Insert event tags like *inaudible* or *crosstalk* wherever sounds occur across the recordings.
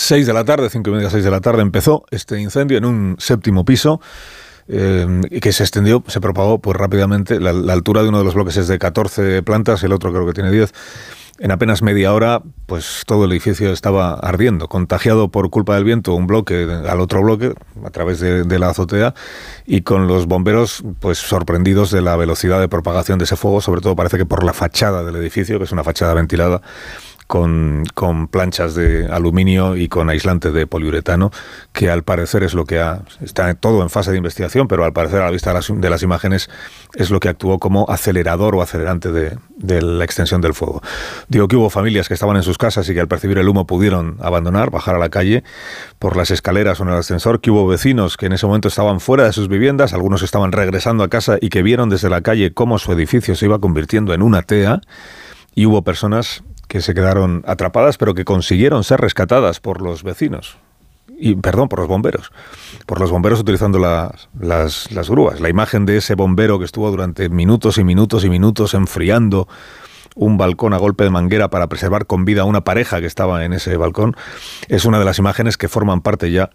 6 de la tarde, 5 y media, 6 de la tarde, empezó este incendio en un séptimo piso. Eh, que se extendió, se propagó pues rápidamente. La, altura de uno de los bloques es de 14 plantas, el otro creo que tiene 10. En apenas media hora, pues todo el edificio estaba ardiendo, contagiado por culpa del viento un bloque al otro bloque a través de, de, la azotea y con los bomberos pues sorprendidos de la velocidad de propagación de ese fuego, sobre todo parece que por la fachada del edificio, que es una fachada ventilada con, planchas de aluminio y con aislante de poliuretano, que al parecer es lo que ha, está todo en fase de investigación, pero al parecer a la vista de las, de las imágenes es lo que actuó como acelerador o acelerante de, de, la extensión del fuego. Digo que hubo familias que estaban en sus casas y que al percibir el humo pudieron abandonar, bajar a la calle por las escaleras o en el ascensor, que hubo vecinos que en ese momento estaban fuera de sus viviendas, algunos estaban regresando a casa y que vieron desde la calle cómo su edificio se iba convirtiendo en una tea, y hubo personas que se quedaron atrapadas, pero que consiguieron ser rescatadas por los vecinos. Y, perdón, por los bomberos. Por los bomberos utilizando las, las, las grúas. La imagen de ese bombero que estuvo durante minutos y minutos y minutos enfriando un balcón a golpe de manguera para preservar con vida a una pareja que estaba en ese balcón, es una de las imágenes que forman parte ya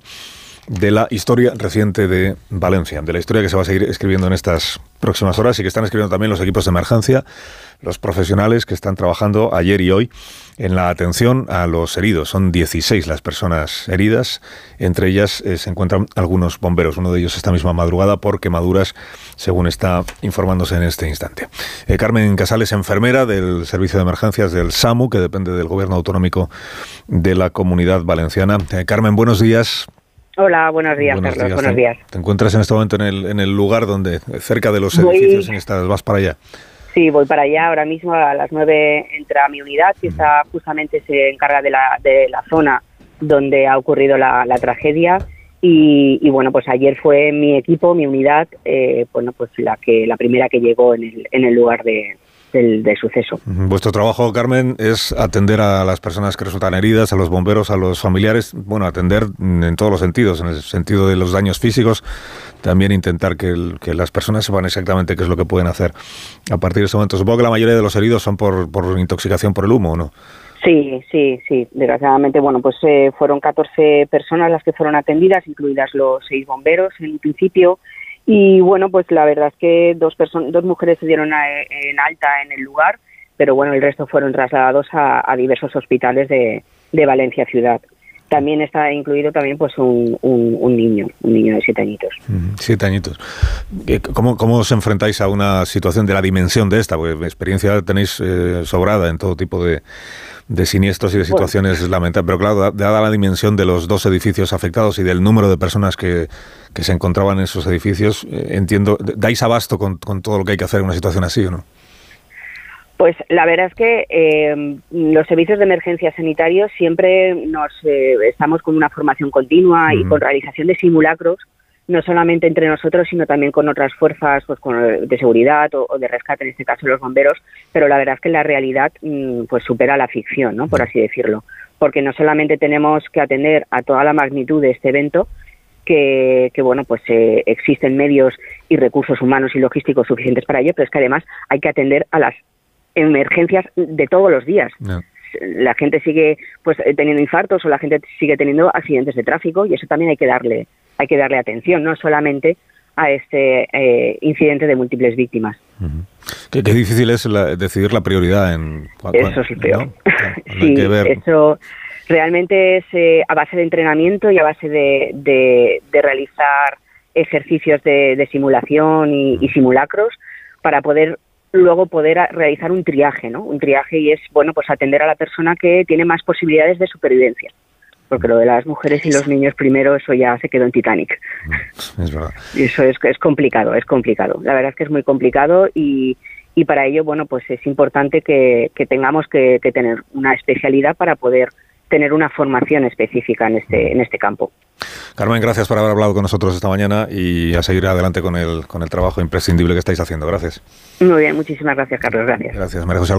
de la historia reciente de Valencia, de la historia que se va a seguir escribiendo en estas próximas horas y que están escribiendo también los equipos de emergencia, los profesionales que están trabajando ayer y hoy en la atención a los heridos. Son 16 las personas heridas, entre ellas eh, se encuentran algunos bomberos, uno de ellos esta misma madrugada por quemaduras, según está informándose en este instante. Eh, Carmen Casales, enfermera del Servicio de Emergencias del SAMU, que depende del Gobierno Autonómico de la Comunidad Valenciana. Eh, Carmen, buenos días. Hola, buenos días, buenos Carlos. Días. Buenos días. ¿Te encuentras en este momento en el, en el lugar donde, cerca de los voy, edificios en estas, vas para allá? Sí, voy para allá. Ahora mismo a las nueve entra mi unidad, que está justamente se encarga de la, de la zona donde ha ocurrido la, la tragedia. Y, y, bueno, pues ayer fue mi equipo, mi unidad, eh, bueno, pues la que la primera que llegó en el, en el lugar de, del, del, suceso. Vuestro trabajo, Carmen, es atender a las personas que resultan heridas, a los bomberos, a los familiares, bueno, atender en todos los sentidos, en el sentido de los daños físicos, también intentar que, el, que las personas sepan exactamente qué es lo que pueden hacer a partir de ese momento. Supongo que la mayoría de los heridos son por, por intoxicación por el humo, ¿no? Sí, sí, sí. Desgraciadamente, bueno, pues eh, fueron 14 personas las que fueron atendidas, incluidas los seis bomberos en principio. Y bueno, pues la verdad es que dos, dos mujeres se dieron en alta en el lugar, pero bueno, el resto fueron trasladados a, diversos hospitales de, Valencia ciudad. También está incluido también pues un, un, un, niño, un niño de siete añitos. Siete añitos. ¿Cómo, ¿Cómo os enfrentáis a una situación de la dimensión de esta? Porque experiencia tenéis eh, sobrada en todo tipo de, de siniestros y de situaciones bueno. lamentables. Pero claro, dada la dimensión de los dos edificios afectados y del número de personas que, que se encontraban en esos edificios, eh, entiendo, ¿dais abasto con, con, todo lo que hay que hacer en una situación así o no? Pues la verdad es que eh, los servicios de emergencia sanitarios siempre nos eh, estamos con una formación continua uh -huh. y con realización de simulacros no solamente entre nosotros, sino también con otras fuerzas pues, con, de seguridad o, o, de rescate, en este caso los bomberos, pero la verdad es que la realidad mmm, pues supera la ficción, ¿no? por así decirlo, porque no solamente tenemos que atender a toda la magnitud de este evento, que, que bueno, pues eh, existen medios y recursos humanos y logísticos suficientes para ello, pero es que además hay que atender a las emergencias de todos los días. No la gente sigue pues teniendo infartos o la gente sigue teniendo accidentes de tráfico y eso también hay que darle hay que darle atención no solamente a este eh, incidente de múltiples víctimas. Uh -huh. ¿Qué, qué, difícil es la, decidir la prioridad en eso es el peor. ¿no? *laughs* sí, eso realmente es eh, a base de entrenamiento y a base de, de, de realizar ejercicios de, de simulación y, uh -huh. y simulacros para poder luego poder realizar un triaje, ¿no? Un triaje y es, bueno, pues atender a la persona que tiene más posibilidades de supervivencia. Porque lo de las mujeres y los niños primero, eso ya se quedó en Titanic. Es verdad. Y eso es, es complicado, es complicado. La verdad es que es muy complicado y, y para ello, bueno, pues es importante que, que tengamos que, que tener una especialidad para poder tener una formación específica en este, en este campo. Carmen, gracias por haber hablado con nosotros esta mañana y a seguir adelante con el, con el trabajo imprescindible que estáis haciendo. Gracias. Muy bien, muchísimas gracias, Carlos. Gracias. Gracias, María José.